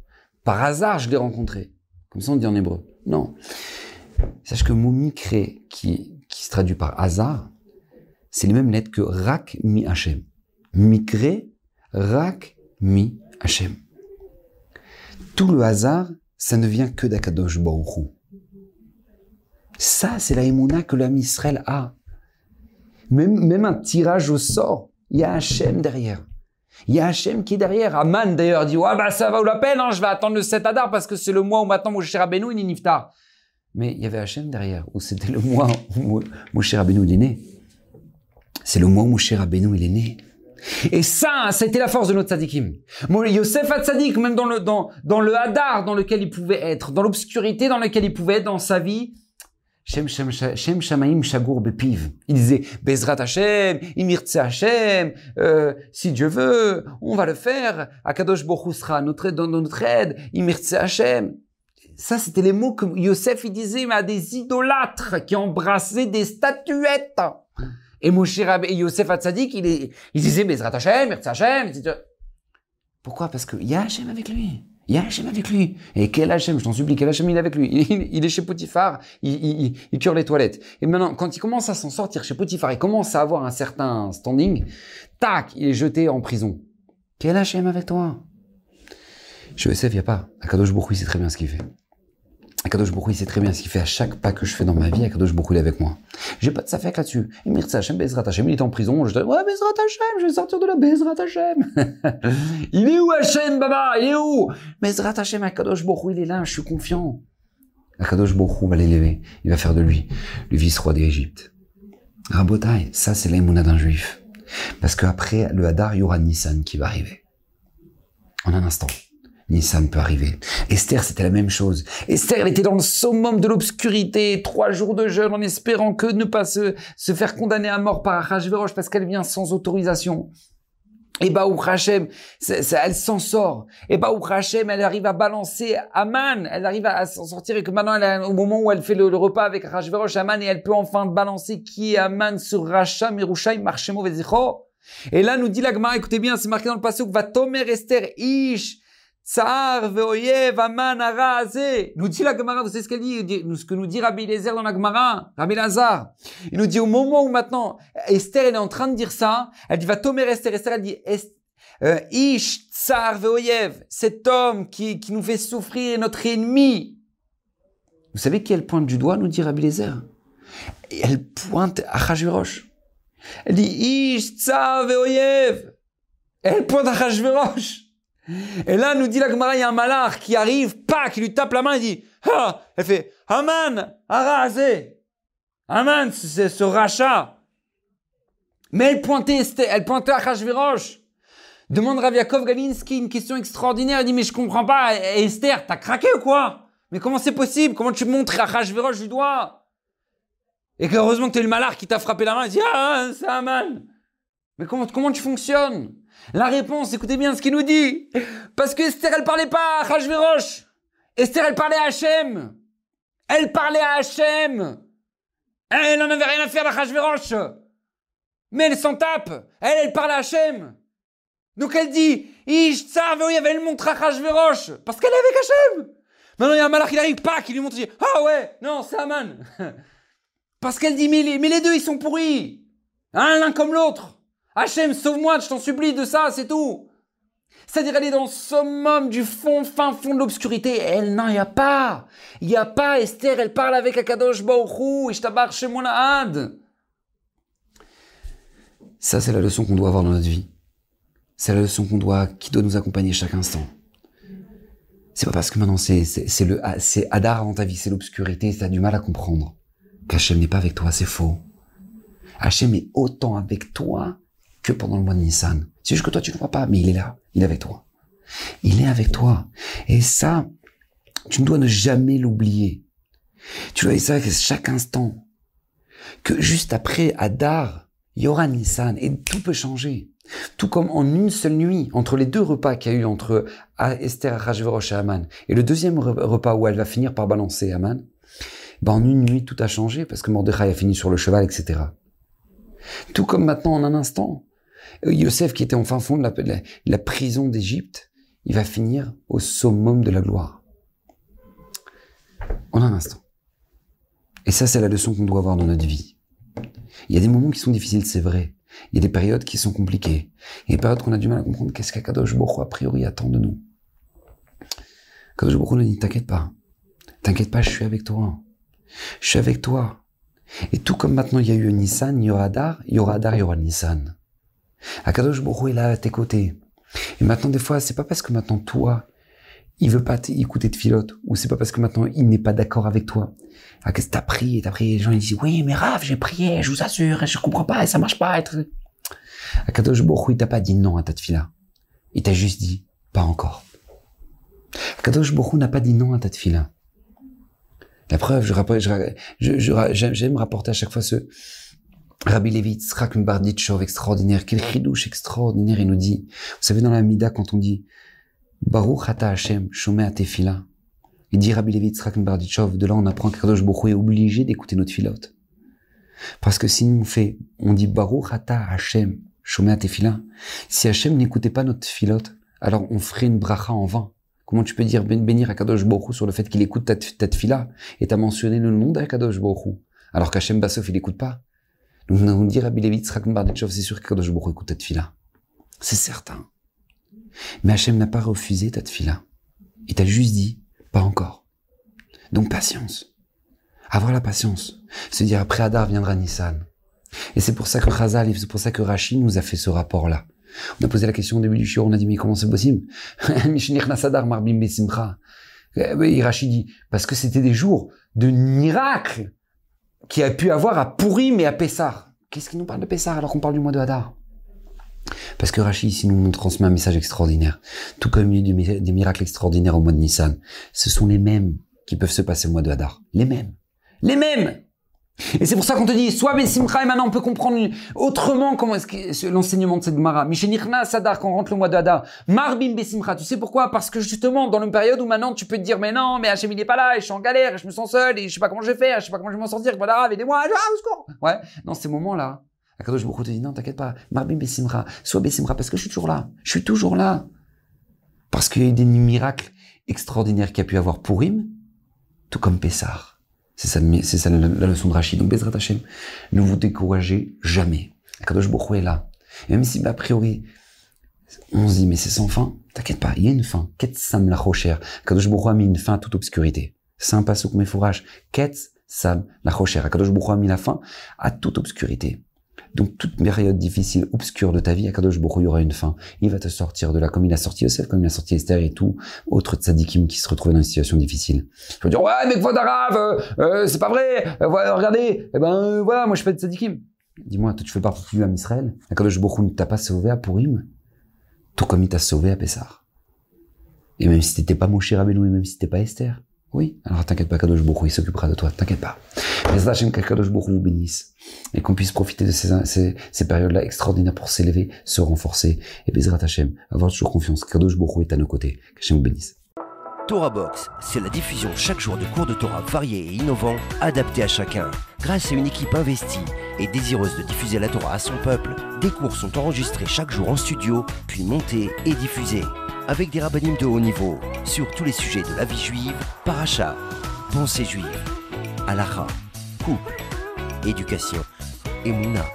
Par hasard, je l'ai rencontré. Comme ça, on dit en hébreu. Non. Sache que mot mikré, qui, qui se traduit par hasard, c'est les mêmes lettres que rak mi Hachem. Mikré, rak mi Hachem. Tout le hasard, ça ne vient que d'Akadosh Baruch Hu. Ça, c'est la émouna que l'âme Israël a. Même, même un tirage au sort, il y a Hachem derrière. Il y a Hachem qui est derrière. Aman d'ailleurs dit, ouais, bah ça va ou la peine, hein, je vais attendre le 7 Adar parce que c'est le mois où maintenant mon cher Rabbeinu est niftar. Mais il y avait Hachem derrière, où c'était le mois où mon cher Rabbeinu il est né. C'est le mois où mon cher Rabbeinu il est né. Et ça, c'était la force de notre tzadikim. Yosef Hatzadik, même dans le, dans, dans le hadar dans lequel il pouvait être, dans l'obscurité dans laquelle il pouvait être dans sa vie, Shem, Shamaim Shagour Bepiv. Il disait, Bezrat Hashem, Imirtse Hashem, euh, si Dieu veut, on va le faire. Akadosh Baruch sera notre, dans notre aide, Imirtse Hashem. Ça, c'était les mots que Yosef, il disait, mais à des idolâtres qui embrassaient des statuettes. Et Moshe Rabbe, et Yosef Hatzadik, il, est, il disait, Bezrat Hashem, Imirtse Hashem. etc. Pourquoi? Parce qu'il y a Hashem avec lui. Il y a Hachem avec lui. Et quel Hachem, je t'en supplie, quel Hachem il est avec lui [laughs] il, est chez Potiphar, il, cure les toilettes. Et maintenant, quand il commence à s'en sortir chez Potiphar, il commence à avoir un certain standing, tac, il est jeté en prison. Quel Hachem avec toi? Yosef, il n'y a pas. Akadosh il sait très bien ce qu'il fait. Akadosh Baruch il sait très bien ce qu'il fait à chaque pas que je fais dans ma vie. Akadosh Baruch il est avec moi. J'ai pas de safek là-dessus. Il mérite Hachem, Bezrat Hachem, il est en prison. Je dis, ouais, Bezrat Hachem, je vais sortir de la Bezrat Hachem. [laughs] il est où Hachem, Baba? Il est où? Bezrat Hachem, Akadosh Baruch il est là, je suis confiant. Akadosh Baruch va l'élever. Il va faire de lui le vice-roi d'Égypte. Rabotai, ça c'est l'aïmouna d'un juif. Parce qu'après le Hadar, il y aura Nissan qui va arriver. En un instant. Nissan peut arriver. Esther, c'était la même chose. Esther, elle était dans le summum de l'obscurité, trois jours de jeûne en espérant que ne pas se, se faire condamner à mort par Achashverosh parce qu'elle vient sans autorisation. Et bah, Hachem, ça, ça, elle s'en sort. Et bah, Hachem, elle arrive à balancer Aman. Elle arrive à, s'en sortir et que maintenant, au moment où elle fait le, repas avec Achashverosh, Aman, et elle peut enfin balancer qui est Aman sur Racha, Merushaim, Marchemo. Et là, nous dit l'Agma, écoutez bien, c'est marqué dans le passage, va Tomer Esther Ish, Nous dit la Gemara, vous savez ce qu'elle dit, ce que nous dit Rabbi Eliezer dans la Gemara, Rabbi Lazar. Il nous dit au moment où maintenant Esther elle est en train de dire ça, elle dit va tomer Esther, Esther elle dit Est, euh, Ish tsar veoyev, cet homme qui, qui nous fait souffrir, notre ennemi. Vous savez qui elle pointe du doigt, nous dit Rabbi Et Elle pointe Achashverosh. Elle dit Ish tsar veoyev. Elle pointe Achashverosh. Et là, nous dit la Gemara, il y a un malard qui arrive, pas, qui lui tape la main, il dit, ah, elle fait, Aman, Arazé. Aman, c'est ce rachat. Mais elle pointait, elle pointait Achashverosh. Demande Rav Yaakov Galinski une question extraordinaire. Elle dit, mais je comprends pas, Esther, t'as craqué ou quoi? Mais comment c'est possible? Comment tu montres Achashverosh du doigt? Et heureusement que t'es le malard qui t'a frappé la main, il dit, ah, c'est Aman. Mais comment tu fonctionnes? La réponse, écoutez bien ce qu'il nous dit. Parce que Esther, elle parlait pas à Hachverosh. Esther, elle parlait à Hachem. Elle parlait à Hachem. Elle n'en avait rien à faire d'Achashverosh. Mais elle s'en tape. Elle, elle parle à Hachem. Donc elle dit, Ish tsar elle montre à Hachverosh. Parce qu'elle est avec Hachem. Maintenant, il y a un malach qui arrive, pas, qui lui montre, il dit, ah ouais, non, c'est Aman. [laughs] Parce qu'elle dit, mais les, mais les deux, ils sont pourris. Hein, l'un comme l'autre. Hachem, sauve-moi, je t'en supplie de ça, c'est tout. C'est-à-dire, elle est dans le summum du fond, fin fond de l'obscurité. Elle, non, il n'y a pas. Il n'y a pas. Esther, elle parle avec Akadosh Baruchou, Ishtabar Shemonahad. Ça, c'est la leçon qu'on doit avoir dans notre vie. C'est la leçon qu'on doit, qui doit nous accompagner chaque instant. C'est pas parce que maintenant c'est, c'est, c'est le, c'est Hadar dans ta vie, c'est l'obscurité, t'as du mal à comprendre. Qu'Hachem n'est pas avec toi, c'est faux. Hachem est autant avec toi que pendant le mois de Nissan. C'est juste que toi, tu ne le vois pas, mais il est là. Il est avec toi. Il est avec toi. Et ça, tu ne dois ne jamais l'oublier. Tu dois ça chaque instant. Que juste après Adar, il y aura Nissan et tout peut changer. Tout comme en une seule nuit, entre les deux repas qu'il y a eu entre Esther, Rajverosh et Aman, et le deuxième repas où elle va finir par balancer Aman, ben en une nuit tout a changé parce que Mordechai a fini sur le cheval, etc. Tout comme maintenant en un instant, Yosef qui était en fin fond de la, prison d'Égypte, il va finir au summum de la gloire. En un instant. Et ça, c'est la leçon qu'on doit avoir dans notre vie. Il y a des moments qui sont difficiles, c'est vrai. Il y a des périodes qui sont compliquées. Il y a des périodes qu'on a du mal à comprendre qu'est-ce qu'Akadosh Baruch a priori attend de nous? Kadosh Baruch nous dit, t'inquiète pas. T'inquiète pas, je suis avec toi. Je suis avec toi. Et tout comme maintenant il y a eu Nissan, il y aura Adar, il y aura Adar, il y aura Nissan. Akadosh Baruch est là à tes côtés. Et maintenant, des fois, c'est pas parce que maintenant toi, il veut pas écouter de filote, ou c'est pas parce que maintenant il n'est pas d'accord avec toi. Ah, que t'as prié, t'as prié, les gens ils disent, oui, mais Raph, j'ai prié, je vous assure, je comprends pas, et ça marche pas. Akadosh Baruch il t'a pas dit non à ta fila. Il t'a juste dit, pas encore. Akadosh Baruch n'a pas dit non à ta fila. La preuve, je, je, j'aime rapporter à chaque fois ce Rabbi Levitz, Rakim Barditchov, extraordinaire. Quel chidouche extraordinaire, il nous dit. Vous savez, dans la Mida, quand on dit Baruch Hata Hashem, Shomea Tefila, il dit Rabbi Levitz, Rakim Barditchov, de là on apprend qu'Akadosh Baruch est obligé d'écouter notre filote. Parce que si on fait, on dit Baruch Hata Hashem, Shomea Tefila, si Hashem n'écoutait pas notre filote, alors on ferait une bracha en vain. Comment tu peux dire ben, bénir Akadosh Baruch sur le fait qu'il écoute ta, ta et t'as mentionné le nom d'Akadosh Baruch alors qu'Hachem Bassof il écoute pas? Dit Rabbi Levi c'est sûr qu'Akadosh Baruch écoute ta fila. C'est certain. Mais Hachem n'a pas refusé ta. Il t'a juste dit pas encore. Donc patience. Avoir la patience. Se dire après Adar viendra Nissan. Et c'est pour ça que Chazal, c'est pour ça que Rachid nous a fait ce rapport-là. On a posé la question au début du show, on a dit, mais comment c'est possible? [laughs] Et Rachid dit, parce que c'était des jours de miracle qui a pu avoir à Pourim et à Pessar. Qu'est-ce qui nous parle de Pessar alors qu'on parle du mois de Hadar Parce que Rachid ici nous transmet un message extraordinaire. Tout comme il y a des miracles extraordinaires au mois de Nissan. Ce sont les mêmes qui peuvent se passer au mois de Hadar. Les mêmes. Les mêmes et c'est pour ça qu'on te dit, soit Bessimcha, et maintenant on peut comprendre autrement comment est-ce que l'enseignement de cette Gemara. Mishenichna Sadar, quand on rentre le mois d'Ada. Marbim Bessimcha. Tu sais pourquoi? Parce que justement, dans une période où maintenant tu peux te dire, mais non, mais Hachem il est pas là, et je suis en galère, et je me sens seul, et je sais pas comment je vais faire, je sais pas comment je vais m'en sortir, voilà, aidez-moi, ah, au secours. Ouais. Dans ces moments-là, Akadosh Baruch te dit, non, t'inquiète pas. Marbim Bessimcha. Soit Bessimcha, parce que je suis toujours là. Je suis toujours là. Parce qu'il y a eu des miracles extraordinaires qu'il y a pu avoir pour Purim, tout comme Pessah. C'est ça, la, leçon de Rachid. Donc, Bezrat Hashem, ne vous découragez jamais. Kadosh Baruch est là. Et même si, a priori, on se dit, mais c'est sans fin, t'inquiète pas, il y a une fin. Ket sam la rocher. Kadosh Baruch a mis une fin à toute obscurité. Un passe mes fourrages. Ket sam la rocher. Kadosh Baruch a mis la fin à toute obscurité. Donc toute période difficile, obscure de ta vie, Akadosh Baruch il y aura une fin. Il va te sortir de là, comme il a sorti Yosef, comme il a sorti Esther et tout, autre tzadikim qui se retrouvent dans une situation difficile. Tu vas dire, ouais, mais quoi d'arabe, euh, euh, c'est pas vrai, euh, regardez, eh ben voilà, moi je fais de tzadikim. Dis-moi, toi tu fais partie du Ham Israël, Akadosh Baruch ne t'a pas sauvé à Purim, tout comme il t'a sauvé à Pessah. Et même si t'étais pas Moshe Rabbeinu, et même si t'étais pas Esther, oui, alors t'inquiète pas, Kadosh Baruch il s'occupera de toi, t'inquiète pas. Mais Hachem, Kadosh Baruch vous bénisse et qu'on puisse profiter de ces, ces, périodes-là extraordinaires pour s'élever, se renforcer et Bezrat Hachem, avoir toujours confiance. Kadosh Baruch est à nos côtés. Qu'Hachem vous bénisse. Torah Box, c'est la diffusion chaque jour de cours de Torah variés et innovants, adaptés à chacun. Grâce à une équipe investie et désireuse de diffuser la Torah à son peuple, des cours sont enregistrés chaque jour en studio, puis montés et diffusés avec des rabbinimes de haut niveau sur tous les sujets de la vie juive, paracha, pensée juive, halakha, couple, éducation, émouna,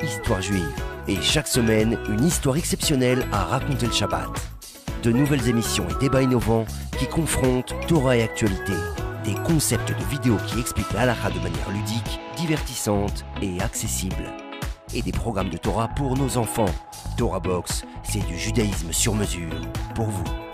histoire juive. Et chaque semaine, une histoire exceptionnelle à raconter le Shabbat. De nouvelles émissions et débats innovants qui confrontent Torah et actualité. Des concepts de vidéos qui expliquent la de manière ludique, divertissante et accessible et des programmes de Torah pour nos enfants. Torah Box, c'est du judaïsme sur mesure pour vous.